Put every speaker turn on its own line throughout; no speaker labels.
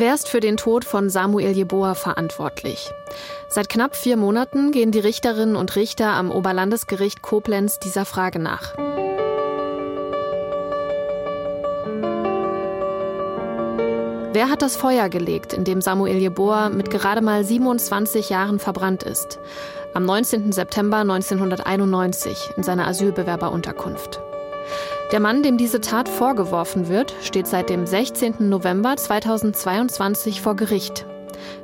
Wer ist für den Tod von Samuel Jeboa verantwortlich? Seit knapp vier Monaten gehen die Richterinnen und Richter am Oberlandesgericht Koblenz dieser Frage nach. Wer hat das Feuer gelegt, in dem Samuel Jeboa mit gerade mal 27 Jahren verbrannt ist? Am 19. September 1991 in seiner Asylbewerberunterkunft. Der Mann, dem diese Tat vorgeworfen wird, steht seit dem 16. November 2022 vor Gericht.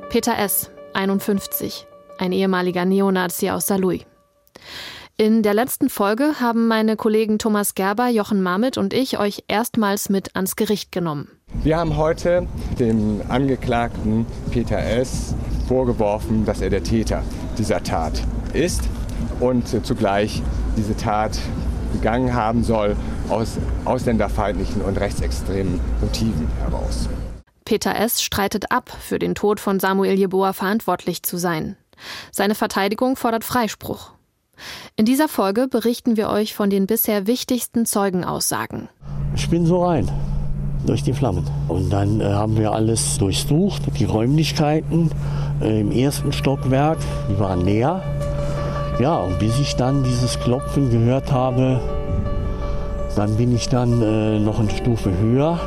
Peter S., 51, ein ehemaliger Neonazi aus Saarlouis. In der letzten Folge haben meine Kollegen Thomas Gerber, Jochen Marmit und ich euch erstmals mit ans Gericht genommen.
Wir haben heute dem Angeklagten Peter S. vorgeworfen, dass er der Täter dieser Tat ist und zugleich diese Tat begangen haben soll aus ausländerfeindlichen und rechtsextremen Motiven heraus.
Peter S. streitet ab, für den Tod von Samuel Jeboa verantwortlich zu sein. Seine Verteidigung fordert Freispruch. In dieser Folge berichten wir euch von den bisher wichtigsten Zeugenaussagen.
Ich bin so rein durch die Flammen. Und dann äh, haben wir alles durchsucht, die Räumlichkeiten äh, im ersten Stockwerk, die waren leer. Ja, und bis ich dann dieses Klopfen gehört habe, dann bin ich dann äh, noch eine Stufe höher.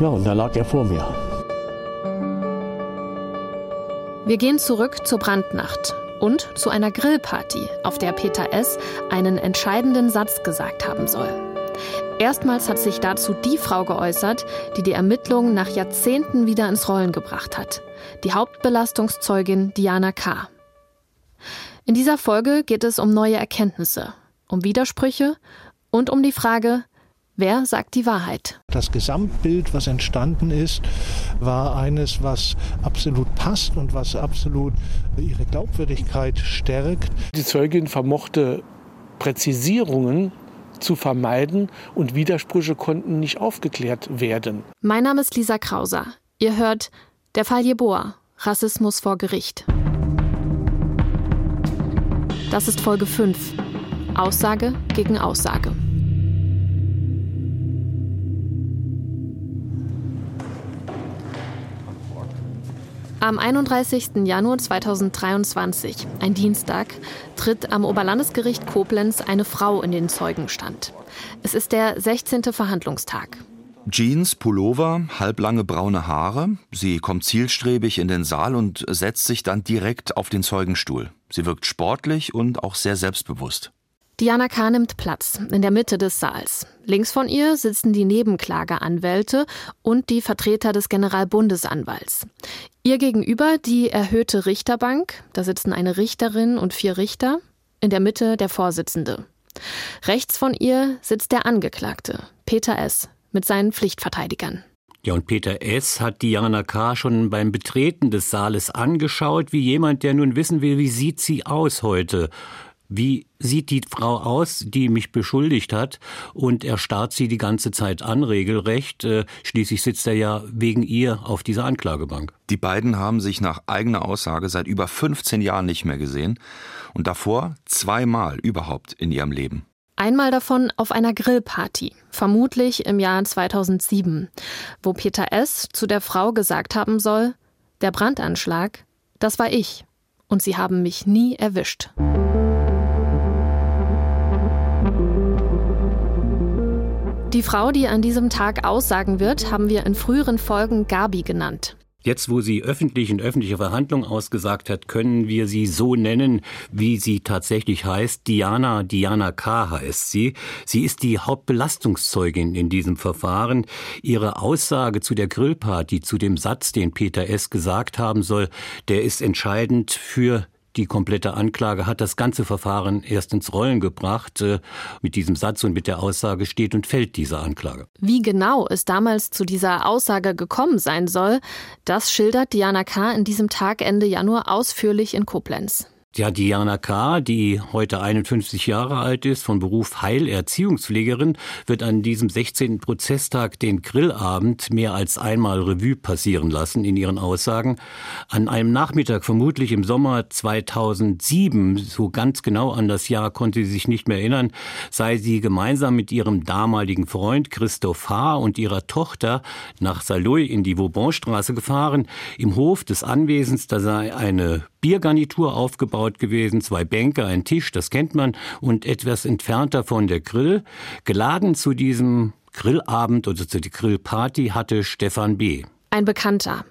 Ja, und da lag er vor mir.
Wir gehen zurück zur Brandnacht und zu einer Grillparty, auf der Peter S. einen entscheidenden Satz gesagt haben soll. Erstmals hat sich dazu die Frau geäußert, die die Ermittlungen nach Jahrzehnten wieder ins Rollen gebracht hat. Die Hauptbelastungszeugin Diana K. In dieser Folge geht es um neue Erkenntnisse, um Widersprüche und um die Frage, wer sagt die Wahrheit?
Das Gesamtbild, was entstanden ist, war eines, was absolut passt und was absolut ihre Glaubwürdigkeit stärkt.
Die Zeugin vermochte Präzisierungen zu vermeiden und Widersprüche konnten nicht aufgeklärt werden.
Mein Name ist Lisa Krauser. Ihr hört Der Fall Jeboa, Rassismus vor Gericht. Das ist Folge 5. Aussage gegen Aussage. Am 31. Januar 2023, ein Dienstag, tritt am Oberlandesgericht Koblenz eine Frau in den Zeugenstand. Es ist der 16. Verhandlungstag.
Jeans, Pullover, halblange braune Haare. Sie kommt zielstrebig in den Saal und setzt sich dann direkt auf den Zeugenstuhl. Sie wirkt sportlich und auch sehr selbstbewusst.
Diana K. nimmt Platz in der Mitte des Saals. Links von ihr sitzen die Nebenklageanwälte und die Vertreter des Generalbundesanwalts. Ihr gegenüber die erhöhte Richterbank. Da sitzen eine Richterin und vier Richter. In der Mitte der Vorsitzende. Rechts von ihr sitzt der Angeklagte, Peter S., mit seinen Pflichtverteidigern.
Ja, und Peter S. hat Diana K. schon beim Betreten des Saales angeschaut, wie jemand, der nun wissen will, wie sieht sie aus heute. Wie sieht die Frau aus, die mich beschuldigt hat? Und er starrt sie die ganze Zeit an, regelrecht. Äh, schließlich sitzt er ja wegen ihr auf dieser Anklagebank.
Die beiden haben sich nach eigener Aussage seit über 15 Jahren nicht mehr gesehen und davor zweimal überhaupt in ihrem Leben.
Einmal davon auf einer Grillparty, vermutlich im Jahr 2007, wo Peter S. zu der Frau gesagt haben soll, der Brandanschlag, das war ich und sie haben mich nie erwischt. Die Frau, die an diesem Tag aussagen wird, haben wir in früheren Folgen Gabi genannt.
Jetzt, wo sie öffentlich in öffentlicher Verhandlung ausgesagt hat, können wir sie so nennen, wie sie tatsächlich heißt. Diana, Diana K. heißt sie. Sie ist die Hauptbelastungszeugin in diesem Verfahren. Ihre Aussage zu der Grillparty, zu dem Satz, den Peter S. gesagt haben soll, der ist entscheidend für die komplette Anklage hat das ganze Verfahren erst ins Rollen gebracht. Äh, mit diesem Satz und mit der Aussage steht und fällt diese Anklage.
Wie genau es damals zu dieser Aussage gekommen sein soll, das schildert Diana K. in diesem Tag Ende Januar ausführlich in Koblenz.
Ja, Diana K., die heute 51 Jahre alt ist, von Beruf Heilerziehungspflegerin, wird an diesem 16. Prozesstag den Grillabend mehr als einmal Revue passieren lassen in ihren Aussagen. An einem Nachmittag, vermutlich im Sommer 2007, so ganz genau an das Jahr konnte sie sich nicht mehr erinnern, sei sie gemeinsam mit ihrem damaligen Freund Christoph H. und ihrer Tochter nach Saloy in die Vaubanstraße gefahren. Im Hof des Anwesens, da sei eine Biergarnitur aufgebaut gewesen, zwei Bänke, ein Tisch, das kennt man, und etwas entfernt davon der Grill. Geladen zu diesem Grillabend oder zu der Grillparty hatte Stefan B.
Ein Bekannter.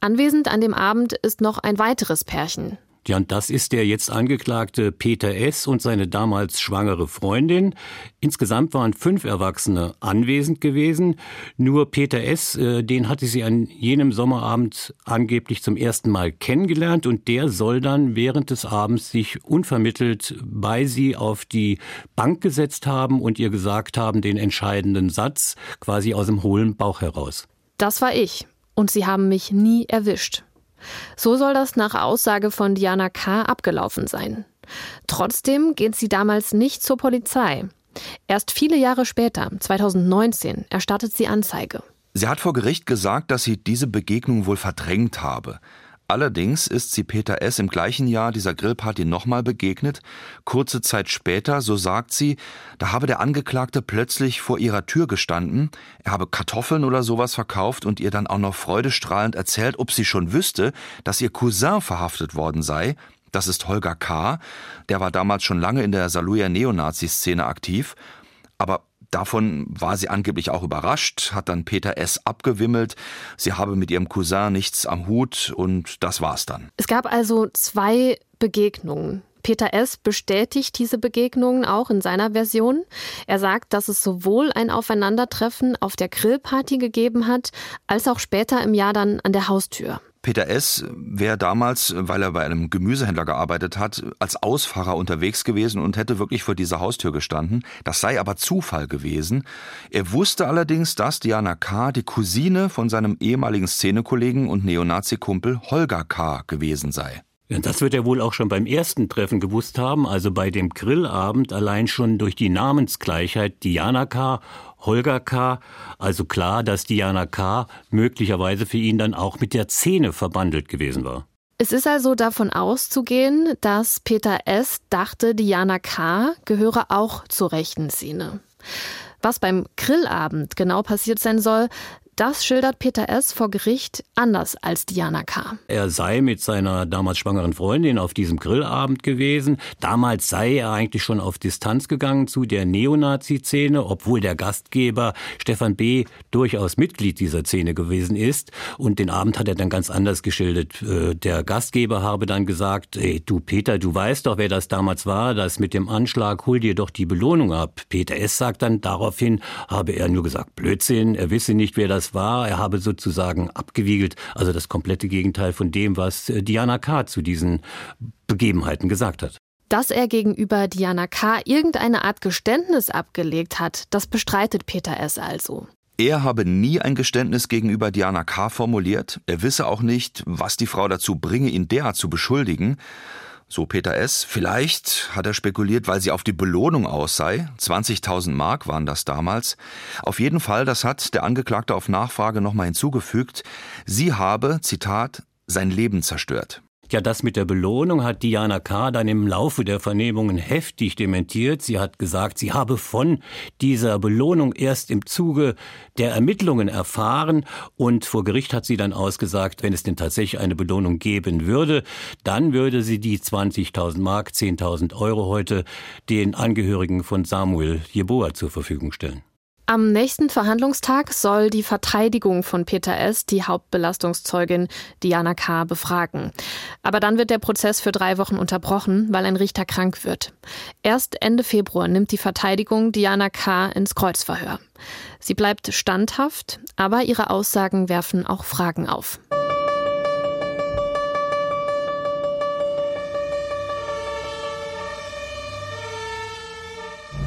Anwesend an dem Abend ist noch ein weiteres Pärchen.
Ja, und das ist der jetzt angeklagte Peter S. und seine damals schwangere Freundin. Insgesamt waren fünf Erwachsene anwesend gewesen. Nur Peter S., äh, den hatte sie an jenem Sommerabend angeblich zum ersten Mal kennengelernt und der soll dann während des Abends sich unvermittelt bei sie auf die Bank gesetzt haben und ihr gesagt haben, den entscheidenden Satz quasi aus dem hohlen Bauch heraus.
Das war ich. Und sie haben mich nie erwischt. So soll das nach Aussage von Diana K. abgelaufen sein. Trotzdem geht sie damals nicht zur Polizei. Erst viele Jahre später, 2019, erstattet sie Anzeige.
Sie hat vor Gericht gesagt, dass sie diese Begegnung wohl verdrängt habe. Allerdings ist sie Peter S. im gleichen Jahr dieser Grillparty nochmal begegnet. Kurze Zeit später, so sagt sie, da habe der Angeklagte plötzlich vor ihrer Tür gestanden, er habe Kartoffeln oder sowas verkauft und ihr dann auch noch freudestrahlend erzählt, ob sie schon wüsste, dass ihr Cousin verhaftet worden sei. Das ist Holger K., der war damals schon lange in der Saluja Neonazi-Szene aktiv. Aber Davon war sie angeblich auch überrascht, hat dann Peter S. abgewimmelt. Sie habe mit ihrem Cousin nichts am Hut und das war's dann.
Es gab also zwei Begegnungen. Peter S. bestätigt diese Begegnungen auch in seiner Version. Er sagt, dass es sowohl ein Aufeinandertreffen auf der Grillparty gegeben hat, als auch später im Jahr dann an der Haustür.
Peter S. wäre damals, weil er bei einem Gemüsehändler gearbeitet hat, als Ausfahrer unterwegs gewesen und hätte wirklich vor dieser Haustür gestanden. Das sei aber Zufall gewesen. Er wusste allerdings, dass Diana K. die Cousine von seinem ehemaligen Szenekollegen und Neonazi-Kumpel Holger K. gewesen sei.
Das wird er wohl auch schon beim ersten Treffen gewusst haben, also bei dem Grillabend allein schon durch die Namensgleichheit Diana K. Holger K. Also klar, dass Diana K. möglicherweise für ihn dann auch mit der Szene verbandelt gewesen war.
Es ist also davon auszugehen, dass Peter S. dachte, Diana K. gehöre auch zur rechten Szene. Was beim Grillabend genau passiert sein soll, das schildert Peter S. vor Gericht anders als Diana K.
Er sei mit seiner damals schwangeren Freundin auf diesem Grillabend gewesen. Damals sei er eigentlich schon auf Distanz gegangen zu der Neonazi-Szene, obwohl der Gastgeber Stefan B. durchaus Mitglied dieser Szene gewesen ist. Und den Abend hat er dann ganz anders geschildert. Äh, der Gastgeber habe dann gesagt, ey, du Peter, du weißt doch, wer das damals war, das mit dem Anschlag, hol dir doch die Belohnung ab. Peter S. sagt dann daraufhin, habe er nur gesagt, Blödsinn, er wisse nicht, wer das war. Er habe sozusagen abgewiegelt, also das komplette Gegenteil von dem, was äh, Diana K. zu diesen Begebenheiten gesagt hat.
Dass er gegenüber Diana K. irgendeine Art Geständnis abgelegt hat, das bestreitet Peter S. also.
Er habe nie ein Geständnis gegenüber Diana K. formuliert. Er wisse auch nicht, was die Frau dazu bringe, ihn derart zu beschuldigen. So Peter S. Vielleicht hat er spekuliert, weil sie auf die Belohnung aus sei. 20.000 Mark waren das damals. Auf jeden Fall, das hat der Angeklagte auf Nachfrage nochmal hinzugefügt. Sie habe, Zitat, sein Leben zerstört.
Ja, das mit der Belohnung hat Diana K. dann im Laufe der Vernehmungen heftig dementiert. Sie hat gesagt, sie habe von dieser Belohnung erst im Zuge der Ermittlungen erfahren und vor Gericht hat sie dann ausgesagt, wenn es denn tatsächlich eine Belohnung geben würde, dann würde sie die 20.000 Mark, 10.000 Euro heute den Angehörigen von Samuel Jeboa zur Verfügung stellen.
Am nächsten Verhandlungstag soll die Verteidigung von Peter S. die Hauptbelastungszeugin Diana K. befragen. Aber dann wird der Prozess für drei Wochen unterbrochen, weil ein Richter krank wird. Erst Ende Februar nimmt die Verteidigung Diana K. ins Kreuzverhör. Sie bleibt standhaft, aber ihre Aussagen werfen auch Fragen auf.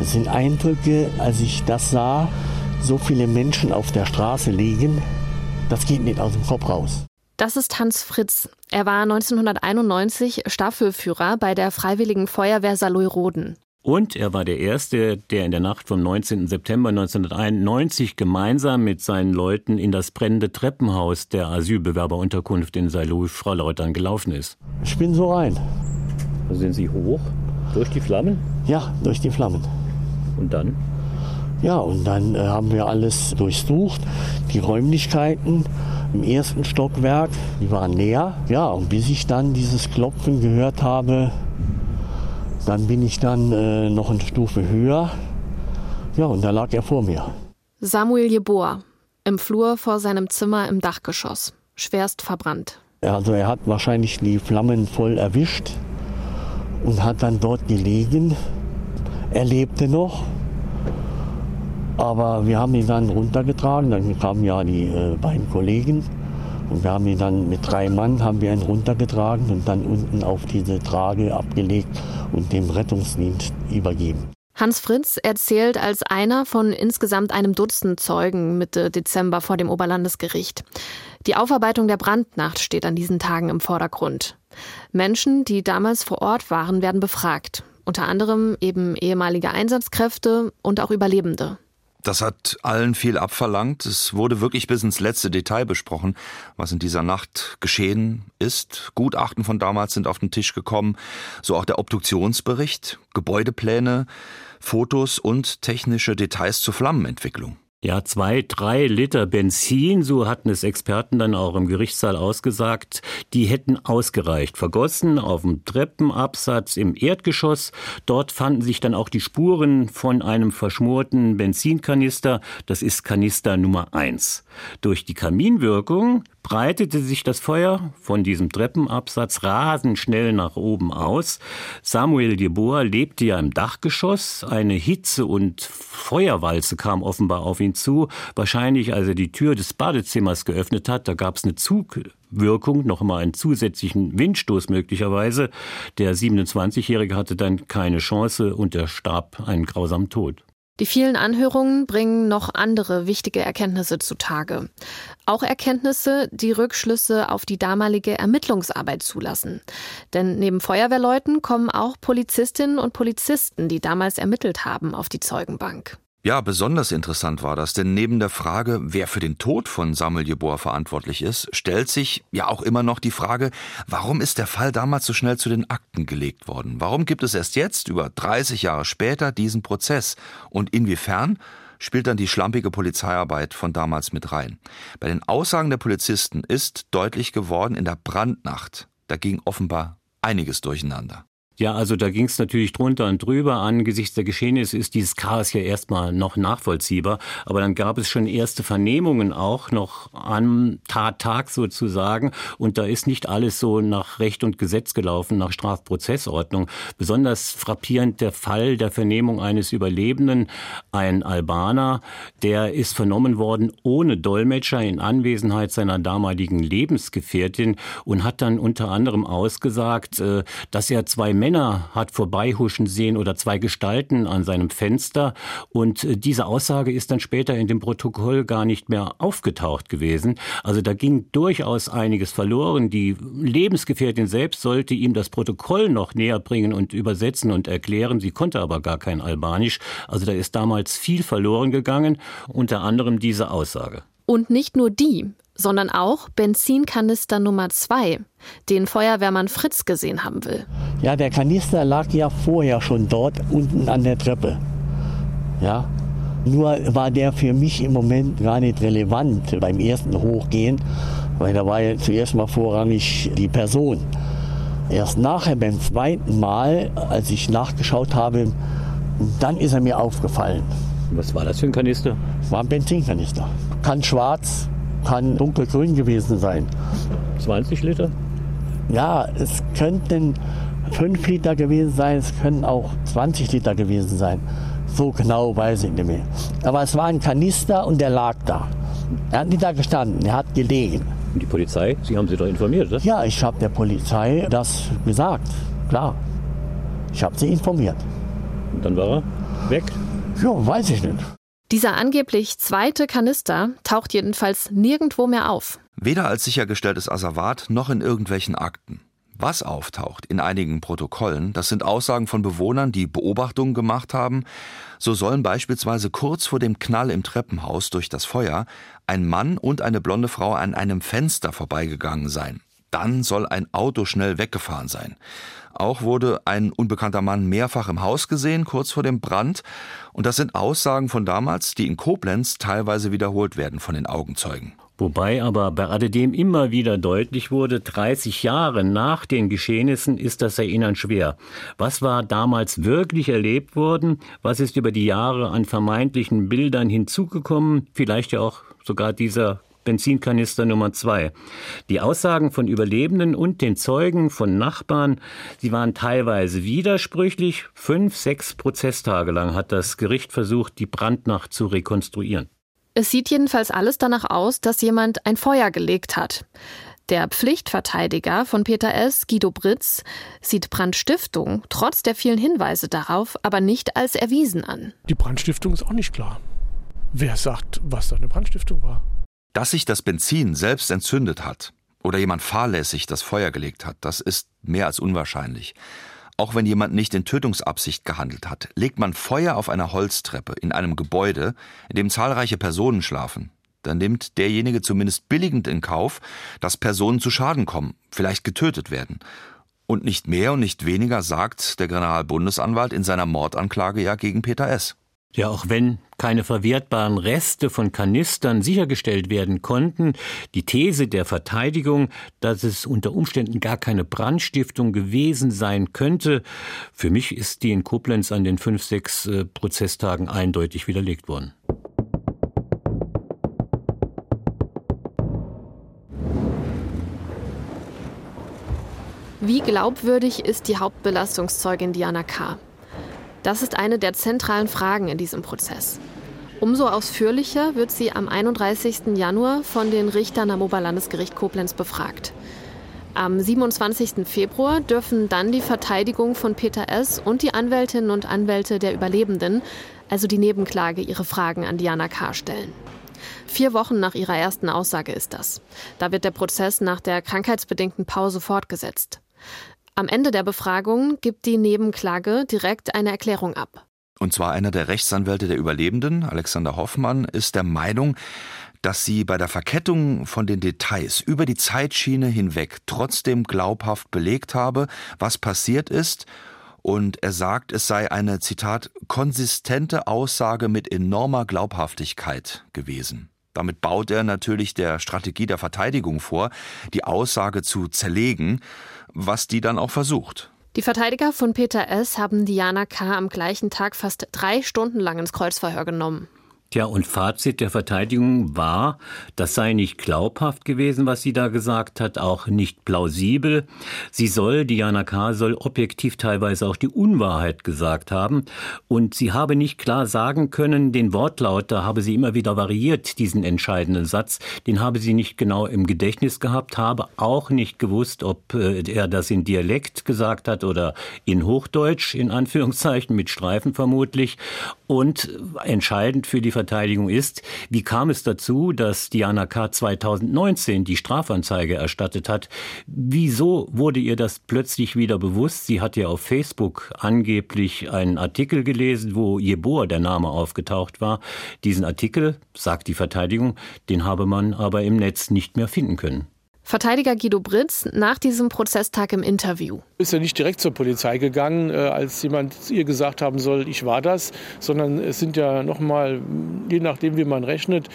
Das sind Eindrücke, als ich das sah, so viele Menschen auf der Straße liegen, das geht nicht aus dem Kopf raus.
Das ist Hans Fritz. Er war 1991 Staffelführer bei der Freiwilligen Feuerwehr Saloy-Roden.
Und er war der Erste, der in der Nacht vom 19. September 1991 gemeinsam mit seinen Leuten in das brennende Treppenhaus der Asylbewerberunterkunft in Saloy-Frau-Lautern gelaufen ist.
Ich bin so rein.
Sind Sie hoch? Durch die Flammen?
Ja, durch die Flammen.
Und dann?
Ja, und dann äh, haben wir alles durchsucht, die Räumlichkeiten im ersten Stockwerk, die waren leer. Ja, und bis ich dann dieses Klopfen gehört habe, dann bin ich dann äh, noch eine Stufe höher. Ja, und da lag er vor mir.
Samuel Jeboa, im Flur vor seinem Zimmer im Dachgeschoss, schwerst verbrannt.
Also er hat wahrscheinlich die Flammen voll erwischt und hat dann dort gelegen. Er lebte noch, aber wir haben ihn dann runtergetragen. Dann kamen ja die äh, beiden Kollegen und wir haben ihn dann mit drei Mann haben wir ihn runtergetragen und dann unten auf diese Trage abgelegt und dem Rettungsdienst übergeben.
Hans Fritz erzählt als einer von insgesamt einem Dutzend Zeugen Mitte Dezember vor dem Oberlandesgericht. Die Aufarbeitung der Brandnacht steht an diesen Tagen im Vordergrund. Menschen, die damals vor Ort waren, werden befragt. Unter anderem eben ehemalige Einsatzkräfte und auch Überlebende.
Das hat allen viel abverlangt. Es wurde wirklich bis ins letzte Detail besprochen, was in dieser Nacht geschehen ist. Gutachten von damals sind auf den Tisch gekommen, so auch der Obduktionsbericht, Gebäudepläne, Fotos und technische Details zur Flammenentwicklung.
Ja, zwei, drei Liter Benzin, so hatten es Experten dann auch im Gerichtssaal ausgesagt, die hätten ausgereicht. Vergossen auf dem Treppenabsatz im Erdgeschoss. Dort fanden sich dann auch die Spuren von einem verschmorten Benzinkanister. Das ist Kanister Nummer eins. Durch die Kaminwirkung breitete sich das Feuer von diesem Treppenabsatz rasend schnell nach oben aus. Samuel Jeboa lebte ja im Dachgeschoss. Eine Hitze und Feuerwalze kam offenbar auf ihn zu. Wahrscheinlich, als er die Tür des Badezimmers geöffnet hat, da gab es eine Zugwirkung, noch mal einen zusätzlichen Windstoß möglicherweise. Der 27-Jährige hatte dann keine Chance und er starb einen grausamen Tod.
Die vielen Anhörungen bringen noch andere wichtige Erkenntnisse zutage. Auch Erkenntnisse, die Rückschlüsse auf die damalige Ermittlungsarbeit zulassen. Denn neben Feuerwehrleuten kommen auch Polizistinnen und Polizisten, die damals ermittelt haben, auf die Zeugenbank.
Ja, besonders interessant war das, denn neben der Frage, wer für den Tod von Samuel Jeboa verantwortlich ist, stellt sich ja auch immer noch die Frage, warum ist der Fall damals so schnell zu den Akten gelegt worden? Warum gibt es erst jetzt, über 30 Jahre später, diesen Prozess? Und inwiefern spielt dann die schlampige Polizeiarbeit von damals mit rein? Bei den Aussagen der Polizisten ist deutlich geworden, in der Brandnacht, da ging offenbar einiges durcheinander.
Ja, also da ging es natürlich drunter und drüber. Angesichts der Geschehnisse ist dieses Chaos ja erstmal noch nachvollziehbar. Aber dann gab es schon erste Vernehmungen auch noch am Tattag sozusagen. Und da ist nicht alles so nach Recht und Gesetz gelaufen, nach Strafprozessordnung. Besonders frappierend der Fall der Vernehmung eines Überlebenden, ein Albaner, der ist vernommen worden ohne Dolmetscher in Anwesenheit seiner damaligen Lebensgefährtin und hat dann unter anderem ausgesagt, äh, dass er zwei Männer Männer hat vorbeihuschen sehen oder zwei Gestalten an seinem Fenster. Und äh, diese Aussage ist dann später in dem Protokoll gar nicht mehr aufgetaucht gewesen. Also da ging durchaus einiges verloren. Die Lebensgefährtin selbst sollte ihm das Protokoll noch näher bringen und übersetzen und erklären. Sie konnte aber gar kein Albanisch. Also da ist damals viel verloren gegangen, unter anderem diese Aussage.
Und nicht nur die sondern auch Benzinkanister Nummer 2, den Feuerwehrmann Fritz gesehen haben will.
Ja, der Kanister lag ja vorher schon dort unten an der Treppe. Ja, nur war der für mich im Moment gar nicht relevant beim ersten Hochgehen, weil da war ja zuerst mal vorrangig die Person. Erst nachher beim zweiten Mal, als ich nachgeschaut habe, dann ist er mir aufgefallen.
Was war das für ein Kanister?
War ein Benzinkanister. Kann schwarz, kann dunkelgrün gewesen sein.
20 Liter?
Ja, es könnten 5 Liter gewesen sein, es können auch 20 Liter gewesen sein. So genau weiß ich nicht mehr. Aber es war ein Kanister und der lag da. Er hat nicht da gestanden, er hat gelegen.
Und die Polizei? Sie haben sie doch informiert, oder?
Ja, ich habe der Polizei das gesagt. Klar. Ich habe sie informiert.
Und dann war er weg?
Ja, weiß ich nicht.
Dieser angeblich zweite Kanister taucht jedenfalls nirgendwo mehr auf.
Weder als sichergestelltes Asservat noch in irgendwelchen Akten. Was auftaucht in einigen Protokollen, das sind Aussagen von Bewohnern, die Beobachtungen gemacht haben. So sollen beispielsweise kurz vor dem Knall im Treppenhaus durch das Feuer ein Mann und eine blonde Frau an einem Fenster vorbeigegangen sein. Dann soll ein Auto schnell weggefahren sein. Auch wurde ein unbekannter Mann mehrfach im Haus gesehen, kurz vor dem Brand. Und das sind Aussagen von damals, die in Koblenz teilweise wiederholt werden von den Augenzeugen.
Wobei aber bei alledem immer wieder deutlich wurde, 30 Jahre nach den Geschehnissen ist das Erinnern schwer. Was war damals wirklich erlebt worden? Was ist über die Jahre an vermeintlichen Bildern hinzugekommen? Vielleicht ja auch sogar dieser Benzinkanister Nummer zwei. Die Aussagen von Überlebenden und den Zeugen von Nachbarn, sie waren teilweise widersprüchlich. Fünf, sechs Prozesstage lang hat das Gericht versucht, die Brandnacht zu rekonstruieren.
Es sieht jedenfalls alles danach aus, dass jemand ein Feuer gelegt hat. Der Pflichtverteidiger von Peter S., Guido Britz, sieht Brandstiftung trotz der vielen Hinweise darauf aber nicht als erwiesen an.
Die Brandstiftung ist auch nicht klar. Wer sagt, was da eine Brandstiftung war?
Dass sich das Benzin selbst entzündet hat oder jemand fahrlässig das Feuer gelegt hat, das ist mehr als unwahrscheinlich. Auch wenn jemand nicht in Tötungsabsicht gehandelt hat, legt man Feuer auf einer Holztreppe in einem Gebäude, in dem zahlreiche Personen schlafen, dann nimmt derjenige zumindest billigend in Kauf, dass Personen zu Schaden kommen, vielleicht getötet werden. Und nicht mehr und nicht weniger sagt der Generalbundesanwalt in seiner Mordanklage ja gegen Peter S.
Ja, auch wenn keine verwertbaren Reste von Kanistern sichergestellt werden konnten, die These der Verteidigung, dass es unter Umständen gar keine Brandstiftung gewesen sein könnte, für mich ist die in Koblenz an den fünf, sechs äh, Prozesstagen eindeutig widerlegt worden.
Wie glaubwürdig ist die Hauptbelastungszeugin Diana K.? Das ist eine der zentralen Fragen in diesem Prozess. Umso ausführlicher wird sie am 31. Januar von den Richtern am Oberlandesgericht Koblenz befragt. Am 27. Februar dürfen dann die Verteidigung von Peter S. und die Anwältinnen und Anwälte der Überlebenden, also die Nebenklage, ihre Fragen an Diana K. stellen. Vier Wochen nach ihrer ersten Aussage ist das. Da wird der Prozess nach der krankheitsbedingten Pause fortgesetzt. Am Ende der Befragung gibt die Nebenklage direkt eine Erklärung ab.
Und zwar einer der Rechtsanwälte der Überlebenden, Alexander Hoffmann, ist der Meinung, dass sie bei der Verkettung von den Details über die Zeitschiene hinweg trotzdem glaubhaft belegt habe, was passiert ist, und er sagt, es sei eine, Zitat, konsistente Aussage mit enormer Glaubhaftigkeit gewesen. Damit baut er natürlich der Strategie der Verteidigung vor, die Aussage zu zerlegen, was die dann auch versucht.
Die Verteidiger von Peter S. haben Diana K. am gleichen Tag fast drei Stunden lang ins Kreuzverhör genommen.
Tja, und Fazit der Verteidigung war, das sei nicht glaubhaft gewesen, was sie da gesagt hat, auch nicht plausibel. Sie soll, Diana K., soll objektiv teilweise auch die Unwahrheit gesagt haben. Und sie habe nicht klar sagen können, den Wortlaut, da habe sie immer wieder variiert, diesen entscheidenden Satz, den habe sie nicht genau im Gedächtnis gehabt, habe auch nicht gewusst, ob äh, er das in Dialekt gesagt hat oder in Hochdeutsch, in Anführungszeichen, mit Streifen vermutlich. Und entscheidend für die Verteidigung ist, wie kam es dazu, dass Diana K. 2019 die Strafanzeige erstattet hat? Wieso wurde ihr das plötzlich wieder bewusst? Sie hat ja auf Facebook angeblich einen Artikel gelesen, wo Jeboa der Name aufgetaucht war. Diesen Artikel, sagt die Verteidigung, den habe man aber im Netz nicht mehr finden können.
Verteidiger Guido Britz nach diesem Prozesstag im Interview.
Ist ja nicht direkt zur Polizei gegangen, äh, als jemand ihr gesagt haben soll, ich war das, sondern es sind ja noch mal, je nachdem wie man rechnet,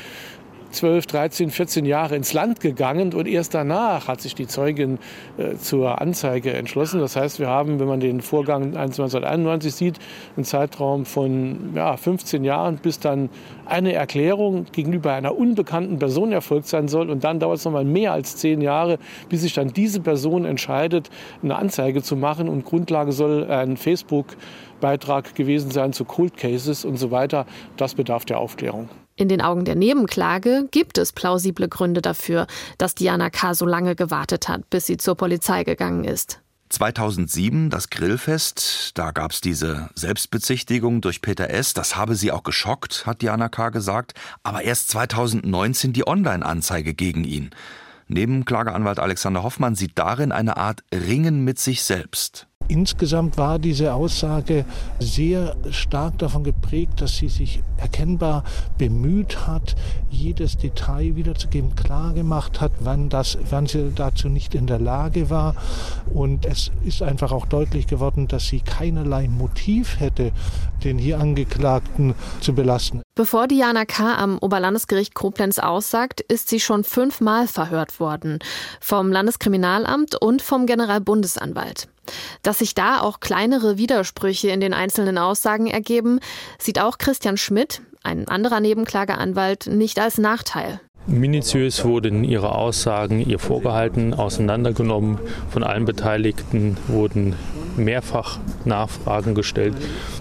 12, 13, 14 Jahre ins Land gegangen und erst danach hat sich die Zeugin äh, zur Anzeige entschlossen. Das heißt, wir haben, wenn man den Vorgang 1991 sieht, einen Zeitraum von ja, 15 Jahren, bis dann eine Erklärung gegenüber einer unbekannten Person erfolgt sein soll. Und dann dauert es noch mal mehr als zehn Jahre, bis sich dann diese Person entscheidet, eine Anzeige zu machen. Und Grundlage soll ein Facebook-Beitrag gewesen sein zu Cold Cases und so weiter. Das bedarf der Aufklärung.
In den Augen der Nebenklage gibt es plausible Gründe dafür, dass Diana K. so lange gewartet hat, bis sie zur Polizei gegangen ist.
2007 das Grillfest, da gab es diese Selbstbezichtigung durch Peter S., das habe sie auch geschockt, hat Diana K. gesagt, aber erst 2019 die Online-Anzeige gegen ihn. Nebenklageanwalt Alexander Hoffmann sieht darin eine Art Ringen mit sich selbst.
Insgesamt war diese Aussage sehr stark davon geprägt, dass sie sich erkennbar bemüht hat, jedes Detail wiederzugeben, klar gemacht hat, wann, das, wann sie dazu nicht in der Lage war. Und es ist einfach auch deutlich geworden, dass sie keinerlei Motiv hätte, den hier Angeklagten zu belasten.
Bevor Diana K. am Oberlandesgericht Koblenz aussagt, ist sie schon fünfmal verhört worden. Vom Landeskriminalamt und vom Generalbundesanwalt. Dass sich da auch kleinere Widersprüche in den einzelnen Aussagen ergeben, sieht auch Christian Schmidt, ein anderer Nebenklageanwalt, nicht als Nachteil.
Minutiös wurden ihre Aussagen ihr vorgehalten, auseinandergenommen. Von allen Beteiligten wurden mehrfach Nachfragen gestellt.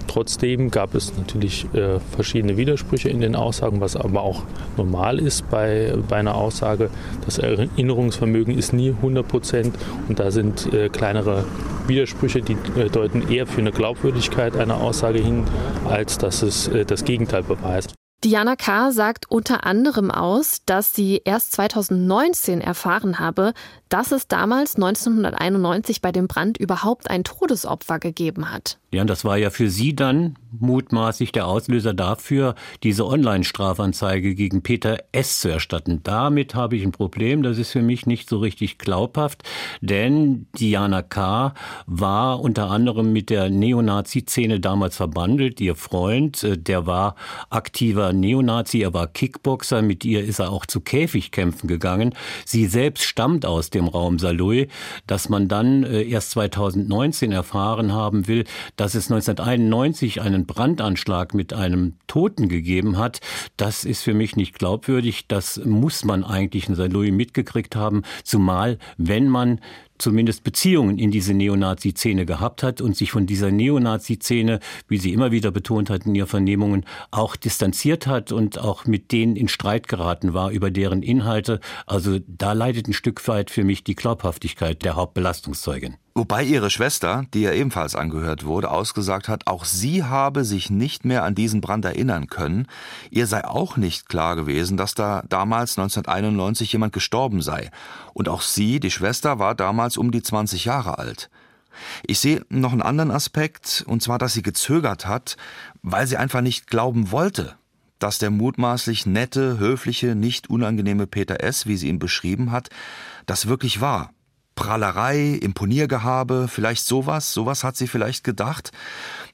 Trotzdem gab es natürlich äh, verschiedene Widersprüche in den Aussagen, was aber auch normal ist bei, bei einer Aussage. Das Erinnerungsvermögen ist nie 100 Prozent und da sind äh, kleinere Widersprüche, die äh, deuten eher für eine Glaubwürdigkeit einer Aussage hin, als dass es das Gegenteil beweist.
Diana K. sagt unter anderem aus, dass sie erst 2019 erfahren habe, dass es damals 1991 bei dem Brand überhaupt ein Todesopfer gegeben hat.
Ja, und das war ja für Sie dann mutmaßlich der Auslöser dafür, diese Online-Strafanzeige gegen Peter S. zu erstatten. Damit habe ich ein Problem. Das ist für mich nicht so richtig glaubhaft, denn Diana K. war unter anderem mit der Neonazi-Szene damals verbandelt. Ihr Freund, äh, der war aktiver Neonazi, er war Kickboxer. Mit ihr ist er auch zu Käfigkämpfen gegangen. Sie selbst stammt aus dem Raum Saloy. Dass man dann äh, erst 2019 erfahren haben will, dass es 1991 einen Brandanschlag mit einem Toten gegeben hat, das ist für mich nicht glaubwürdig. Das muss man eigentlich in Saint-Louis mitgekriegt haben, zumal wenn man zumindest Beziehungen in diese Neonazi-Szene gehabt hat und sich von dieser Neonazi-Szene, wie sie immer wieder betont hat in ihren Vernehmungen, auch distanziert hat und auch mit denen in Streit geraten war über deren Inhalte. Also da leidet ein Stück weit für mich die Glaubhaftigkeit der Hauptbelastungszeugin.
Wobei ihre Schwester, die ja ebenfalls angehört wurde, ausgesagt hat, auch sie habe sich nicht mehr an diesen Brand erinnern können. Ihr sei auch nicht klar gewesen, dass da damals 1991 jemand gestorben sei. Und auch sie, die Schwester, war damals um die 20 Jahre alt. Ich sehe noch einen anderen Aspekt, und zwar, dass sie gezögert hat, weil sie einfach nicht glauben wollte, dass der mutmaßlich nette, höfliche, nicht unangenehme Peter S., wie sie ihn beschrieben hat, das wirklich war. Prahlerei, Imponiergehabe, vielleicht sowas, sowas hat sie vielleicht gedacht.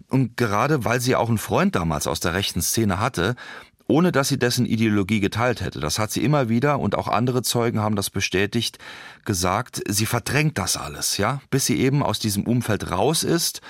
Und gerade weil sie auch einen Freund damals aus der rechten Szene hatte, ohne dass sie dessen Ideologie geteilt hätte. Das hat sie immer wieder und auch andere Zeugen haben das bestätigt, gesagt, sie verdrängt das alles, ja, bis sie eben aus diesem Umfeld raus ist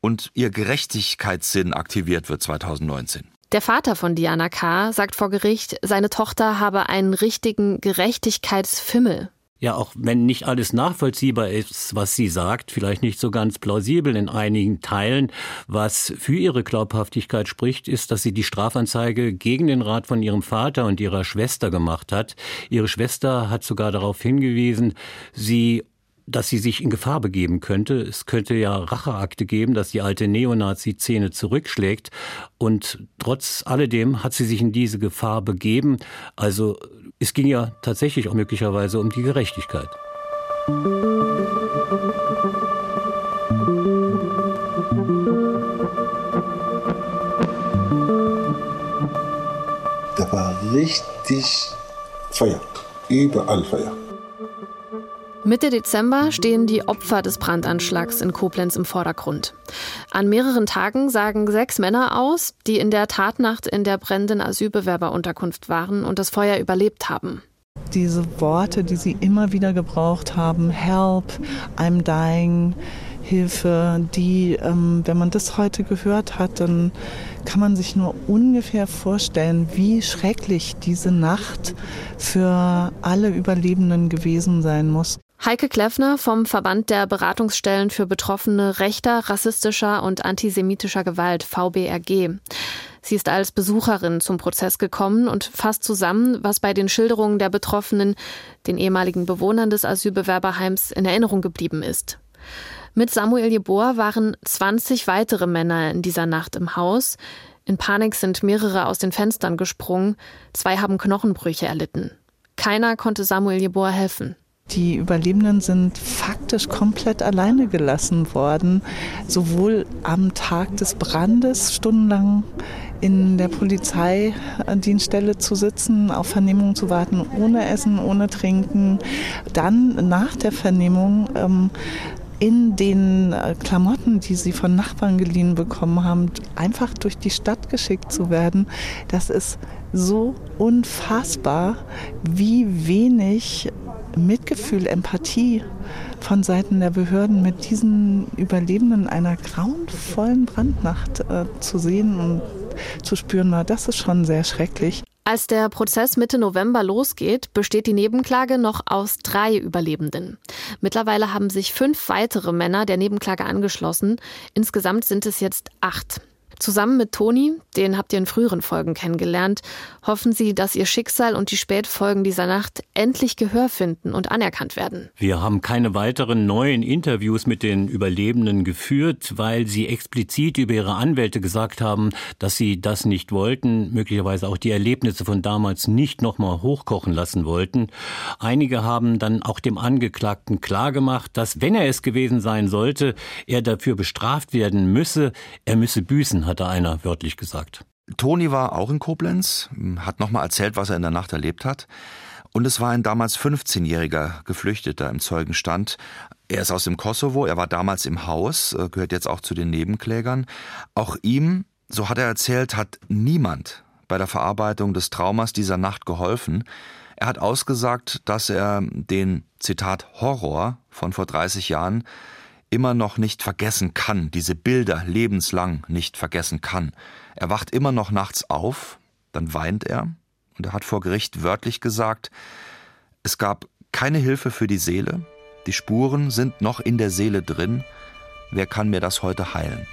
und ihr Gerechtigkeitssinn aktiviert wird 2019.
Der Vater von Diana K. sagt vor Gericht, seine Tochter habe einen richtigen Gerechtigkeitsfimmel.
Ja, auch wenn nicht alles nachvollziehbar ist, was sie sagt, vielleicht nicht so ganz plausibel in einigen Teilen, was für ihre Glaubhaftigkeit spricht, ist, dass sie die Strafanzeige gegen den Rat von ihrem Vater und ihrer Schwester gemacht hat. Ihre Schwester hat sogar darauf hingewiesen, sie dass sie sich in Gefahr begeben könnte. Es könnte ja Racheakte geben, dass die alte Neonazi-Szene zurückschlägt. Und trotz alledem hat sie sich in diese Gefahr begeben. Also es ging ja tatsächlich auch möglicherweise um die Gerechtigkeit.
Da war richtig Feuer, überall Feuer.
Mitte Dezember stehen die Opfer des Brandanschlags in Koblenz im Vordergrund. An mehreren Tagen sagen sechs Männer aus, die in der Tatnacht in der brennenden Asylbewerberunterkunft waren und das Feuer überlebt haben.
Diese Worte, die sie immer wieder gebraucht haben, Help, I'm dying, Hilfe, die, ähm, wenn man das heute gehört hat, dann kann man sich nur ungefähr vorstellen, wie schrecklich diese Nacht für alle Überlebenden gewesen sein muss.
Heike Kleffner vom Verband der Beratungsstellen für Betroffene rechter, rassistischer und antisemitischer Gewalt VBRG. Sie ist als Besucherin zum Prozess gekommen und fasst zusammen, was bei den Schilderungen der Betroffenen, den ehemaligen Bewohnern des Asylbewerberheims, in Erinnerung geblieben ist. Mit Samuel Jeboer waren 20 weitere Männer in dieser Nacht im Haus. In Panik sind mehrere aus den Fenstern gesprungen, zwei haben Knochenbrüche erlitten. Keiner konnte Samuel Jeboa helfen.
Die Überlebenden sind faktisch komplett alleine gelassen worden, sowohl am Tag des Brandes stundenlang in der Polizeidienststelle zu sitzen, auf Vernehmung zu warten, ohne Essen, ohne Trinken. Dann nach der Vernehmung ähm, in den äh, Klamotten, die sie von Nachbarn geliehen bekommen haben, einfach durch die Stadt geschickt zu werden. Das ist so unfassbar, wie wenig Mitgefühl, Empathie von Seiten der Behörden mit diesen Überlebenden einer grauenvollen Brandnacht äh, zu sehen und zu spüren war. Das ist schon sehr schrecklich.
Als der Prozess Mitte November losgeht, besteht die Nebenklage noch aus drei Überlebenden. Mittlerweile haben sich fünf weitere Männer der Nebenklage angeschlossen. Insgesamt sind es jetzt acht. Zusammen mit Toni, den habt ihr in früheren Folgen kennengelernt, hoffen sie, dass ihr Schicksal und die Spätfolgen dieser Nacht endlich Gehör finden und anerkannt werden.
Wir haben keine weiteren neuen Interviews mit den Überlebenden geführt, weil sie explizit über ihre Anwälte gesagt haben, dass sie das nicht wollten, möglicherweise auch die Erlebnisse von damals nicht nochmal hochkochen lassen wollten. Einige haben dann auch dem Angeklagten klargemacht, dass wenn er es gewesen sein sollte, er dafür bestraft werden müsse, er müsse büßen hat da einer wörtlich gesagt.
Toni war auch in Koblenz, hat nochmal erzählt, was er in der Nacht erlebt hat. Und es war ein damals 15-jähriger Geflüchteter im Zeugenstand. Er ist aus dem Kosovo, er war damals im Haus, äh, gehört jetzt auch zu den Nebenklägern. Auch ihm, so hat er erzählt, hat niemand bei der Verarbeitung des Traumas dieser Nacht geholfen. Er hat ausgesagt, dass er den Zitat Horror von vor 30 Jahren immer noch nicht vergessen kann, diese Bilder lebenslang nicht vergessen kann. Er wacht immer noch nachts auf, dann weint er und er hat vor Gericht wörtlich gesagt, es gab keine Hilfe für die Seele, die Spuren sind noch in der Seele drin, wer kann mir das heute heilen?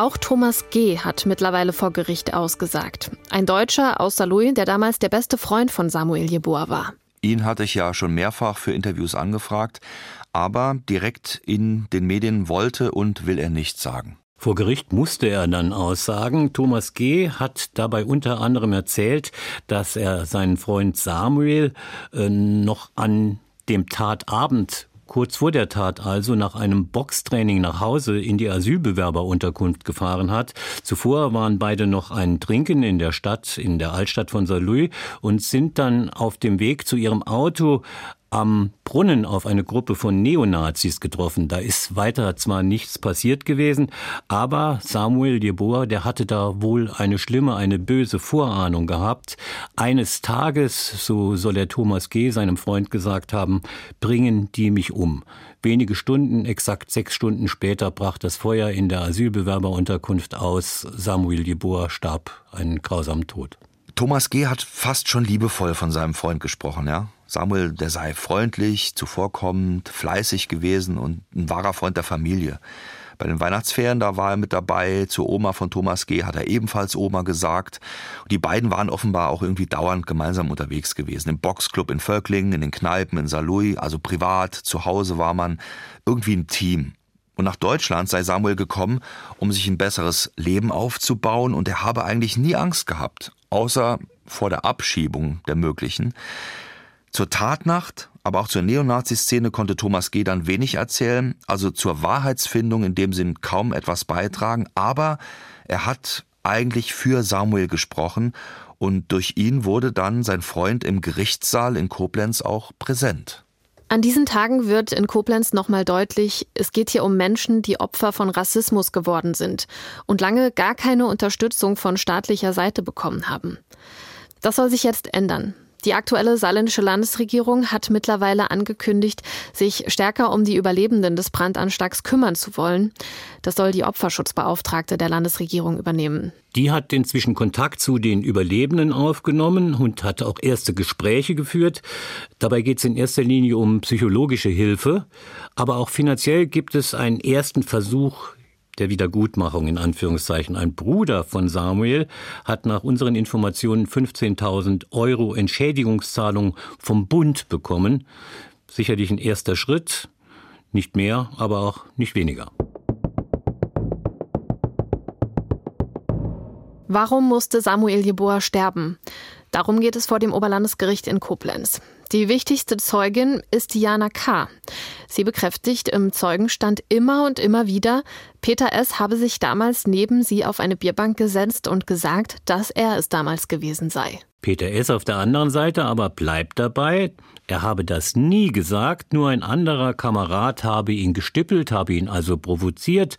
Auch Thomas G. hat mittlerweile vor Gericht ausgesagt. Ein Deutscher aus Saarlouis, der damals der beste Freund von Samuel Jeboa war.
Ihn hatte ich ja schon mehrfach für Interviews angefragt, aber direkt in den Medien wollte und will er nichts sagen.
Vor Gericht musste er dann aussagen. Thomas G. hat dabei unter anderem erzählt, dass er seinen Freund Samuel äh, noch an dem Tatabend kurz vor der Tat also nach einem Boxtraining nach Hause in die Asylbewerberunterkunft gefahren hat. Zuvor waren beide noch ein Trinken in der Stadt, in der Altstadt von Saarlouis und sind dann auf dem Weg zu ihrem Auto am Brunnen auf eine Gruppe von Neonazis getroffen. Da ist weiter zwar nichts passiert gewesen, aber Samuel Jeboa, der hatte da wohl eine schlimme, eine böse Vorahnung gehabt. Eines Tages, so soll der Thomas G. seinem Freund gesagt haben, bringen die mich um. Wenige Stunden, exakt sechs Stunden später, brach das Feuer in der Asylbewerberunterkunft aus. Samuel Jeboa starb einen grausamen Tod.
Thomas G. hat fast schon liebevoll von seinem Freund gesprochen, ja? Samuel, der sei freundlich, zuvorkommend, fleißig gewesen und ein wahrer Freund der Familie. Bei den Weihnachtsferien, da war er mit dabei, zur Oma von Thomas G. hat er ebenfalls Oma gesagt. Und die beiden waren offenbar auch irgendwie dauernd gemeinsam unterwegs gewesen. Im Boxclub in Völklingen, in den Kneipen in Saarlouis, also privat, zu Hause war man irgendwie ein Team. Und nach Deutschland sei Samuel gekommen, um sich ein besseres Leben aufzubauen und er habe eigentlich nie Angst gehabt, außer vor der Abschiebung der möglichen. Zur Tatnacht, aber auch zur Neonazi-Szene konnte Thomas G. dann wenig erzählen, also zur Wahrheitsfindung in dem Sinn kaum etwas beitragen, aber er hat eigentlich für Samuel gesprochen und durch ihn wurde dann sein Freund im Gerichtssaal in Koblenz auch präsent.
An diesen Tagen wird in Koblenz nochmal deutlich, es geht hier um Menschen, die Opfer von Rassismus geworden sind und lange gar keine Unterstützung von staatlicher Seite bekommen haben. Das soll sich jetzt ändern. Die aktuelle saarländische Landesregierung hat mittlerweile angekündigt, sich stärker um die Überlebenden des Brandanschlags kümmern zu wollen. Das soll die Opferschutzbeauftragte der Landesregierung übernehmen.
Die hat inzwischen Kontakt zu den Überlebenden aufgenommen und hat auch erste Gespräche geführt. Dabei geht es in erster Linie um psychologische Hilfe, aber auch finanziell gibt es einen ersten Versuch, der Wiedergutmachung in Anführungszeichen. Ein Bruder von Samuel hat nach unseren Informationen 15.000 Euro Entschädigungszahlung vom Bund bekommen. Sicherlich ein erster Schritt, nicht mehr, aber auch nicht weniger.
Warum musste Samuel Jeboa sterben? Darum geht es vor dem Oberlandesgericht in Koblenz. Die wichtigste Zeugin ist Diana K. Sie bekräftigt im Zeugenstand immer und immer wieder, Peter S. habe sich damals neben sie auf eine Bierbank gesetzt und gesagt, dass er es damals gewesen sei.
Peter S. auf der anderen Seite aber bleibt dabei, er habe das nie gesagt, nur ein anderer Kamerad habe ihn gestippelt, habe ihn also provoziert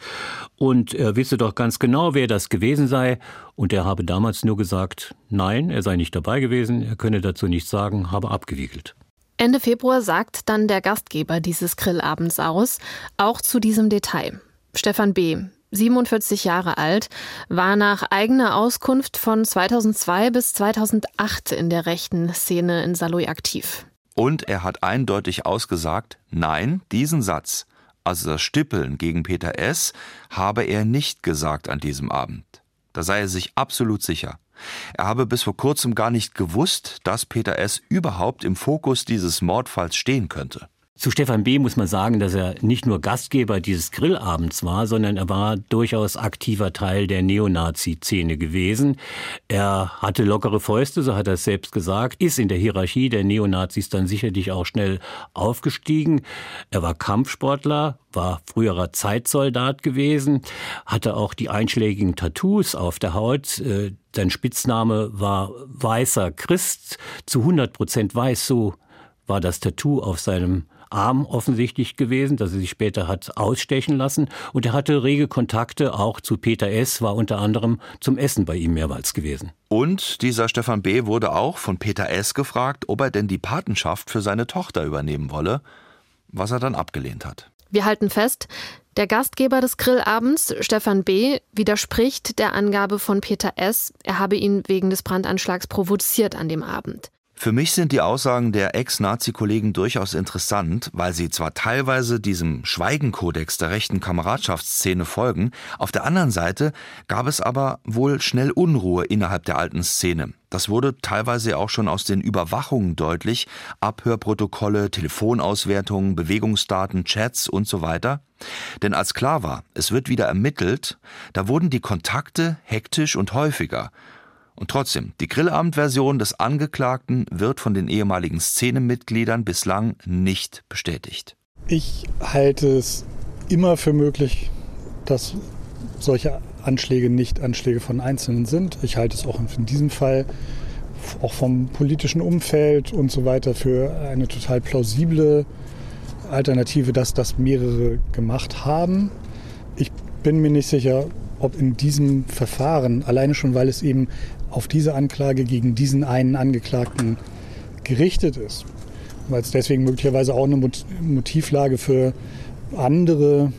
und er wisse doch ganz genau, wer das gewesen sei und er habe damals nur gesagt, nein, er sei nicht dabei gewesen, er könne dazu nichts sagen, habe abgewiegelt.
Ende Februar sagt dann der Gastgeber dieses Grillabends aus, auch zu diesem Detail. Stefan B., 47 Jahre alt, war nach eigener Auskunft von 2002 bis 2008 in der rechten Szene in Saloy aktiv.
Und er hat eindeutig ausgesagt, nein, diesen Satz, also das Stippeln gegen Peter S., habe er nicht gesagt an diesem Abend. Da sei er sich absolut sicher. Er habe bis vor kurzem gar nicht gewusst, dass Peter S. überhaupt im Fokus dieses Mordfalls stehen könnte.
Zu Stefan B. muss man sagen, dass er nicht nur Gastgeber dieses Grillabends war, sondern er war durchaus aktiver Teil der Neonazi-Szene gewesen. Er hatte lockere Fäuste, so hat er es selbst gesagt, ist in der Hierarchie der Neonazis dann sicherlich auch schnell aufgestiegen. Er war Kampfsportler, war früherer Zeitsoldat gewesen, hatte auch die einschlägigen Tattoos auf der Haut. Äh, sein Spitzname war Weißer Christ, zu 100 Prozent weiß, so war das Tattoo auf seinem Arm offensichtlich gewesen, dass er sich später hat ausstechen lassen. Und er hatte rege Kontakte auch zu Peter S., war unter anderem zum Essen bei ihm mehrmals gewesen.
Und dieser Stefan B. wurde auch von Peter S. gefragt, ob er denn die Patenschaft für seine Tochter übernehmen wolle, was er dann abgelehnt hat.
Wir halten fest, der Gastgeber des Grillabends, Stefan B., widerspricht der Angabe von Peter S., er habe ihn wegen des Brandanschlags provoziert an dem Abend.
Für mich sind die Aussagen der Ex-Nazi-Kollegen durchaus interessant, weil sie zwar teilweise diesem Schweigenkodex der rechten Kameradschaftsszene folgen, auf der anderen Seite gab es aber wohl schnell Unruhe innerhalb der alten Szene. Das wurde teilweise auch schon aus den Überwachungen deutlich, Abhörprotokolle, Telefonauswertungen, Bewegungsdaten, Chats und so weiter. Denn als klar war, es wird wieder ermittelt, da wurden die Kontakte hektisch und häufiger. Und trotzdem, die Grillabendversion des Angeklagten wird von den ehemaligen Szenemitgliedern bislang nicht bestätigt.
Ich halte es immer für möglich, dass solche Anschläge nicht Anschläge von Einzelnen sind. Ich halte es auch in diesem Fall auch vom politischen Umfeld und so weiter für eine total plausible Alternative, dass das mehrere gemacht haben. Ich bin mir nicht sicher, ob in diesem Verfahren, alleine schon weil es eben auf diese Anklage gegen diesen einen Angeklagten gerichtet ist, weil es deswegen möglicherweise auch eine Motivlage für andere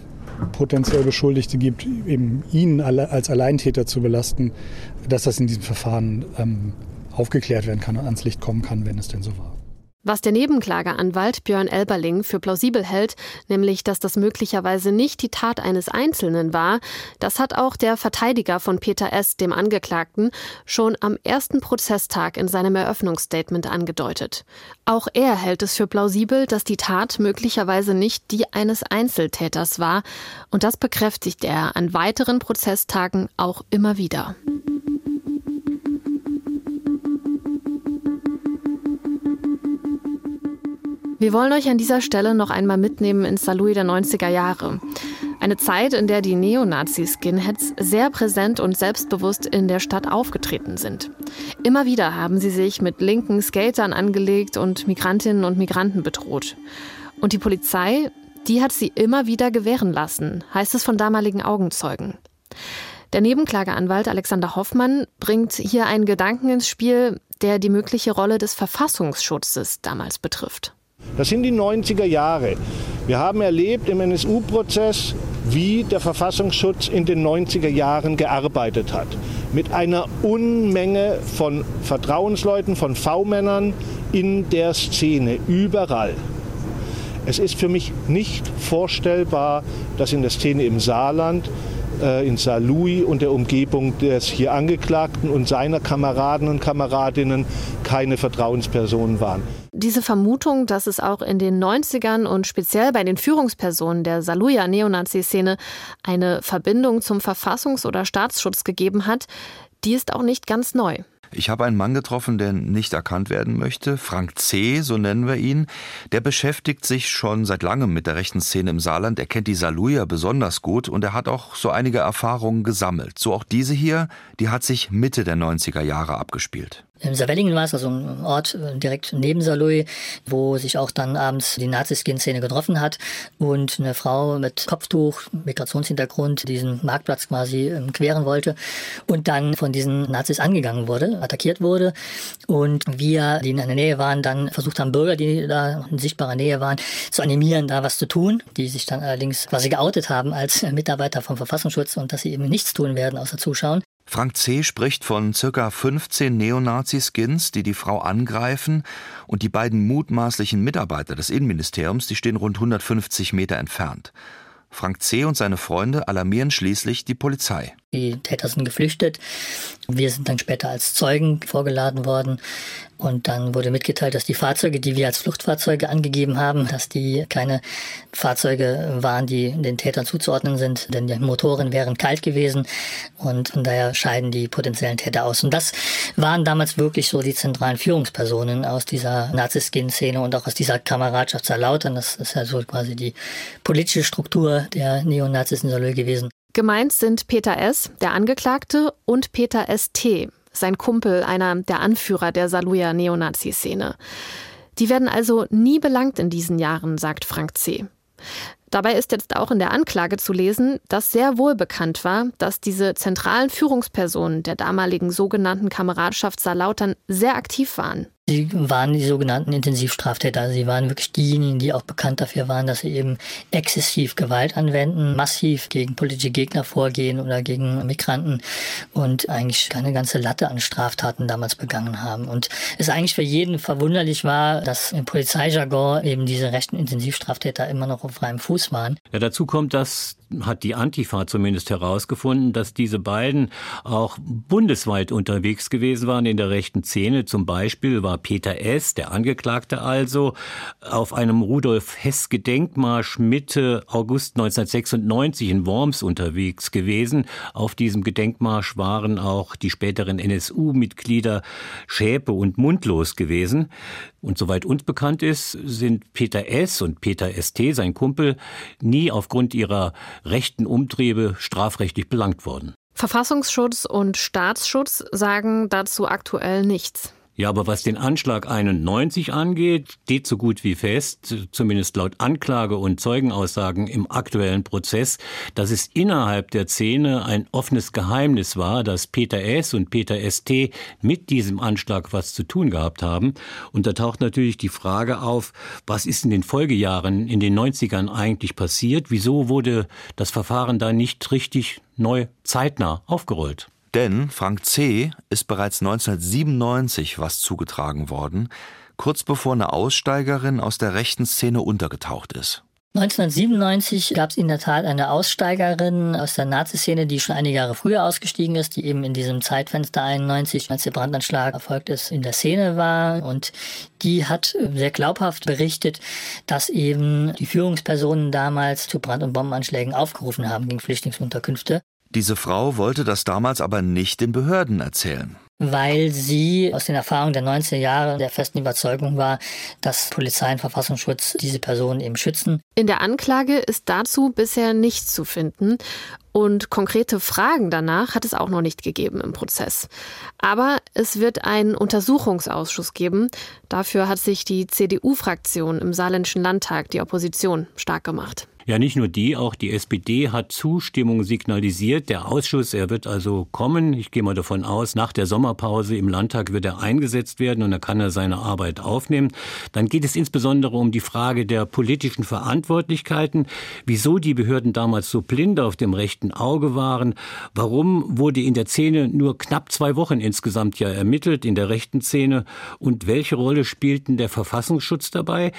potenziell Beschuldigte gibt, eben ihn als Alleintäter zu belasten, dass das in diesem Verfahren ähm, aufgeklärt werden kann und ans Licht kommen kann, wenn es denn so war.
Was der Nebenklageanwalt Björn Elberling für plausibel hält, nämlich dass das möglicherweise nicht die Tat eines Einzelnen war, das hat auch der Verteidiger von Peter S., dem Angeklagten, schon am ersten Prozesstag in seinem Eröffnungsstatement angedeutet. Auch er hält es für plausibel, dass die Tat möglicherweise nicht die eines Einzeltäters war, und das bekräftigt er an weiteren Prozesstagen auch immer wieder. Wir wollen euch an dieser Stelle noch einmal mitnehmen ins Salui der 90er Jahre. Eine Zeit, in der die Neonazi-Skinheads sehr präsent und selbstbewusst in der Stadt aufgetreten sind. Immer wieder haben sie sich mit linken Skatern angelegt und Migrantinnen und Migranten bedroht. Und die Polizei, die hat sie immer wieder gewähren lassen, heißt es von damaligen Augenzeugen. Der Nebenklageanwalt Alexander Hoffmann bringt hier einen Gedanken ins Spiel, der die mögliche Rolle des Verfassungsschutzes damals betrifft.
Das sind die 90er Jahre. Wir haben erlebt im NSU-Prozess, wie der Verfassungsschutz in den 90er Jahren gearbeitet hat. Mit einer Unmenge von Vertrauensleuten, von V-Männern in der Szene, überall. Es ist für mich nicht vorstellbar, dass in der Szene im Saarland äh, in Saarlouis und der Umgebung des hier Angeklagten und seiner Kameraden und Kameradinnen keine Vertrauenspersonen waren.
Diese Vermutung, dass es auch in den 90ern und speziell bei den Führungspersonen der Saluja Neonazi-Szene eine Verbindung zum Verfassungs- oder Staatsschutz gegeben hat, die ist auch nicht ganz neu.
Ich habe einen Mann getroffen, der nicht erkannt werden möchte. Frank C., so nennen wir ihn. Der beschäftigt sich schon seit langem mit der rechten Szene im Saarland. Er kennt die Saluja besonders gut und er hat auch so einige Erfahrungen gesammelt. So auch diese hier, die hat sich Mitte der 90er Jahre abgespielt.
In Savellingen war es, also ein Ort äh, direkt neben Saarlouis, wo sich auch dann abends die Nazi-Skin-Szene getroffen hat und eine Frau mit Kopftuch, Migrationshintergrund, diesen Marktplatz quasi ähm, queren wollte und dann von diesen Nazis angegangen wurde, attackiert wurde und wir, die in der Nähe waren, dann versucht haben, Bürger, die da in sichtbarer Nähe waren, zu animieren, da was zu tun, die sich dann allerdings quasi geoutet haben als Mitarbeiter vom Verfassungsschutz und dass sie eben nichts tun werden, außer zuschauen.
Frank C. spricht von circa 15 Neonazi-Skins, die die Frau angreifen, und die beiden mutmaßlichen Mitarbeiter des Innenministeriums, die stehen rund 150 Meter entfernt. Frank C. und seine Freunde alarmieren schließlich die Polizei.
Die Täter sind geflüchtet. Wir sind dann später als Zeugen vorgeladen worden. Und dann wurde mitgeteilt, dass die Fahrzeuge, die wir als Fluchtfahrzeuge angegeben haben, dass die keine Fahrzeuge waren, die den Tätern zuzuordnen sind, denn die Motoren wären kalt gewesen und von daher scheiden die potenziellen Täter aus. Und das waren damals wirklich so die zentralen Führungspersonen aus dieser Nazi-Skin-Szene und auch aus dieser Kameradschaft Lautern. Das ist ja so quasi die politische Struktur der Neonazis in Salö gewesen.
Gemeint sind Peter S., der Angeklagte, und Peter S.T., sein Kumpel, einer der Anführer der Saluja Neonazi-Szene. Die werden also nie belangt in diesen Jahren, sagt Frank C. Dabei ist jetzt auch in der Anklage zu lesen, dass sehr wohl bekannt war, dass diese zentralen Führungspersonen der damaligen sogenannten Kameradschaft Saarlautern sehr aktiv waren.
Sie waren die sogenannten Intensivstraftäter. Sie waren wirklich diejenigen, die auch bekannt dafür waren, dass sie eben exzessiv Gewalt anwenden, massiv gegen politische Gegner vorgehen oder gegen Migranten und eigentlich keine ganze Latte an Straftaten damals begangen haben. Und es eigentlich für jeden verwunderlich war, dass im Polizeijargon eben diese rechten Intensivstraftäter immer noch auf freiem Fuß waren.
Ja, dazu kommt, dass hat die Antifa zumindest herausgefunden, dass diese beiden auch bundesweit unterwegs gewesen waren in der rechten Szene. Zum Beispiel war Peter S., der Angeklagte also, auf einem Rudolf Hess Gedenkmarsch Mitte August 1996 in Worms unterwegs gewesen. Auf diesem Gedenkmarsch waren auch die späteren NSU-Mitglieder Schäpe und Mundlos gewesen. Und soweit uns bekannt ist, sind Peter S. und Peter ST, sein Kumpel, nie aufgrund ihrer rechten Umtriebe strafrechtlich belangt worden.
Verfassungsschutz und Staatsschutz sagen dazu aktuell nichts.
Ja, aber was den Anschlag 91 angeht, steht so gut wie fest, zumindest laut Anklage und Zeugenaussagen im aktuellen Prozess, dass es innerhalb der Szene ein offenes Geheimnis war, dass Peter S. und Peter ST mit diesem Anschlag was zu tun gehabt haben. Und da taucht natürlich die Frage auf, was ist in den Folgejahren, in den 90ern eigentlich passiert? Wieso wurde das Verfahren da nicht richtig neu zeitnah aufgerollt?
Denn Frank C. ist bereits 1997 was zugetragen worden, kurz bevor eine Aussteigerin aus der rechten Szene untergetaucht ist.
1997 gab es in der Tat eine Aussteigerin aus der Nazi-Szene, die schon einige Jahre früher ausgestiegen ist, die eben in diesem Zeitfenster 91, als der Brandanschlag erfolgt ist, in der Szene war. Und die hat sehr glaubhaft berichtet, dass eben die Führungspersonen damals zu Brand- und Bombenanschlägen aufgerufen haben gegen Flüchtlingsunterkünfte.
Diese Frau wollte das damals aber nicht den Behörden erzählen.
Weil sie aus den Erfahrungen der 90er Jahre der festen Überzeugung war, dass Polizei und Verfassungsschutz diese Personen eben schützen.
In der Anklage ist dazu bisher nichts zu finden. Und konkrete Fragen danach hat es auch noch nicht gegeben im Prozess. Aber es wird einen Untersuchungsausschuss geben. Dafür hat sich die CDU-Fraktion im Saarländischen Landtag, die Opposition, stark gemacht.
Ja, nicht nur die, auch die SPD hat Zustimmung signalisiert. Der Ausschuss, er wird also kommen. Ich gehe mal davon aus, nach der Sommerpause im Landtag wird er eingesetzt werden und da kann er seine Arbeit aufnehmen. Dann geht es insbesondere um die Frage der politischen Verantwortlichkeiten, wieso die Behörden damals so blind auf dem rechten Auge waren, warum wurde in der Szene nur knapp zwei Wochen insgesamt ja ermittelt, in der rechten Szene und welche Rolle spielten der Verfassungsschutz dabei?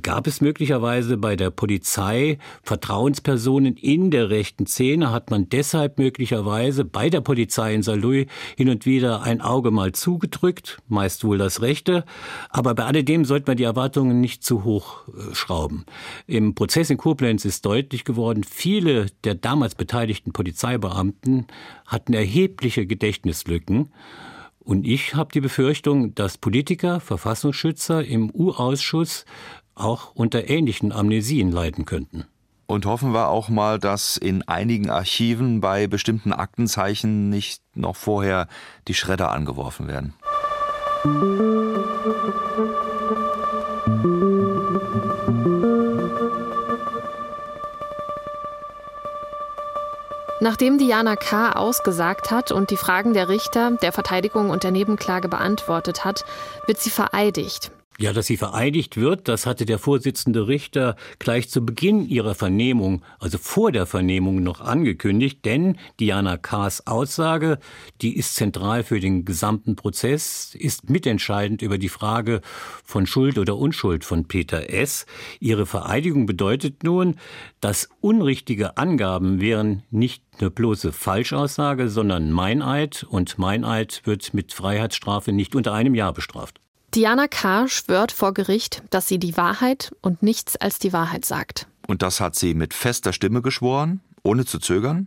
Gab es möglicherweise bei der Polizei Vertrauenspersonen in der rechten Szene hat man deshalb möglicherweise bei der Polizei in Saarlouis hin und wieder ein Auge mal zugedrückt, meist wohl das rechte. Aber bei alledem sollte man die Erwartungen nicht zu hoch äh, schrauben. Im Prozess in Koblenz ist deutlich geworden, viele der damals beteiligten Polizeibeamten hatten erhebliche Gedächtnislücken. Und ich habe die Befürchtung, dass Politiker, Verfassungsschützer im U-Ausschuss auch unter ähnlichen Amnesien leiden könnten.
Und hoffen wir auch mal, dass in einigen Archiven bei bestimmten Aktenzeichen nicht noch vorher die Schredder angeworfen werden.
Nachdem Diana K. ausgesagt hat und die Fragen der Richter, der Verteidigung und der Nebenklage beantwortet hat, wird sie vereidigt.
Ja, dass sie vereidigt wird, das hatte der Vorsitzende Richter gleich zu Beginn ihrer Vernehmung, also vor der Vernehmung noch angekündigt, denn Diana K.s Aussage, die ist zentral für den gesamten Prozess, ist mitentscheidend über die Frage von Schuld oder Unschuld von Peter S. Ihre Vereidigung bedeutet nun, dass unrichtige Angaben wären nicht eine bloße Falschaussage, sondern Meineid und Meineid wird mit Freiheitsstrafe nicht unter einem Jahr bestraft.
Diana K. schwört vor Gericht, dass sie die Wahrheit und nichts als die Wahrheit sagt.
Und das hat sie mit fester Stimme geschworen, ohne zu zögern,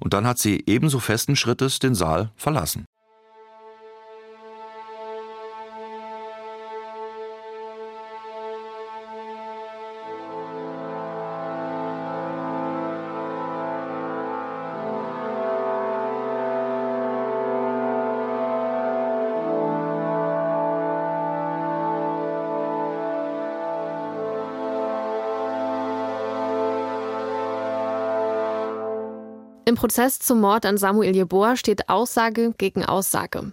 und dann hat sie ebenso festen Schrittes den Saal verlassen.
Im Prozess zum Mord an Samuel Jeboa steht Aussage gegen Aussage.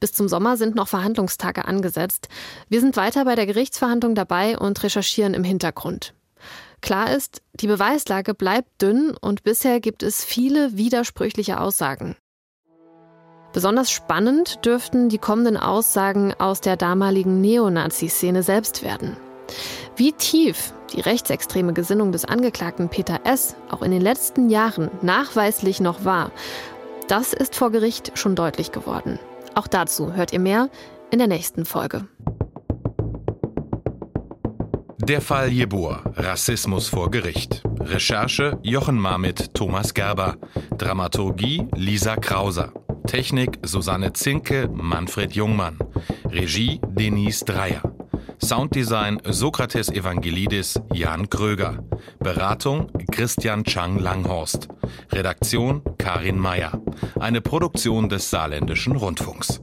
Bis zum Sommer sind noch Verhandlungstage angesetzt. Wir sind weiter bei der Gerichtsverhandlung dabei und recherchieren im Hintergrund. Klar ist, die Beweislage bleibt dünn und bisher gibt es viele widersprüchliche Aussagen. Besonders spannend dürften die kommenden Aussagen aus der damaligen Neonazi-Szene selbst werden. Wie tief die rechtsextreme Gesinnung des Angeklagten Peter S. auch in den letzten Jahren nachweislich noch war, das ist vor Gericht schon deutlich geworden. Auch dazu hört ihr mehr in der nächsten Folge.
Der Fall Jeboa, Rassismus vor Gericht. Recherche Jochen Marmit, Thomas Gerber. Dramaturgie Lisa Krauser. Technik Susanne Zinke, Manfred Jungmann. Regie Denise Dreier. Sounddesign Sokrates Evangelidis Jan Kröger. Beratung Christian Chang Langhorst. Redaktion Karin Meyer. Eine Produktion des Saarländischen Rundfunks.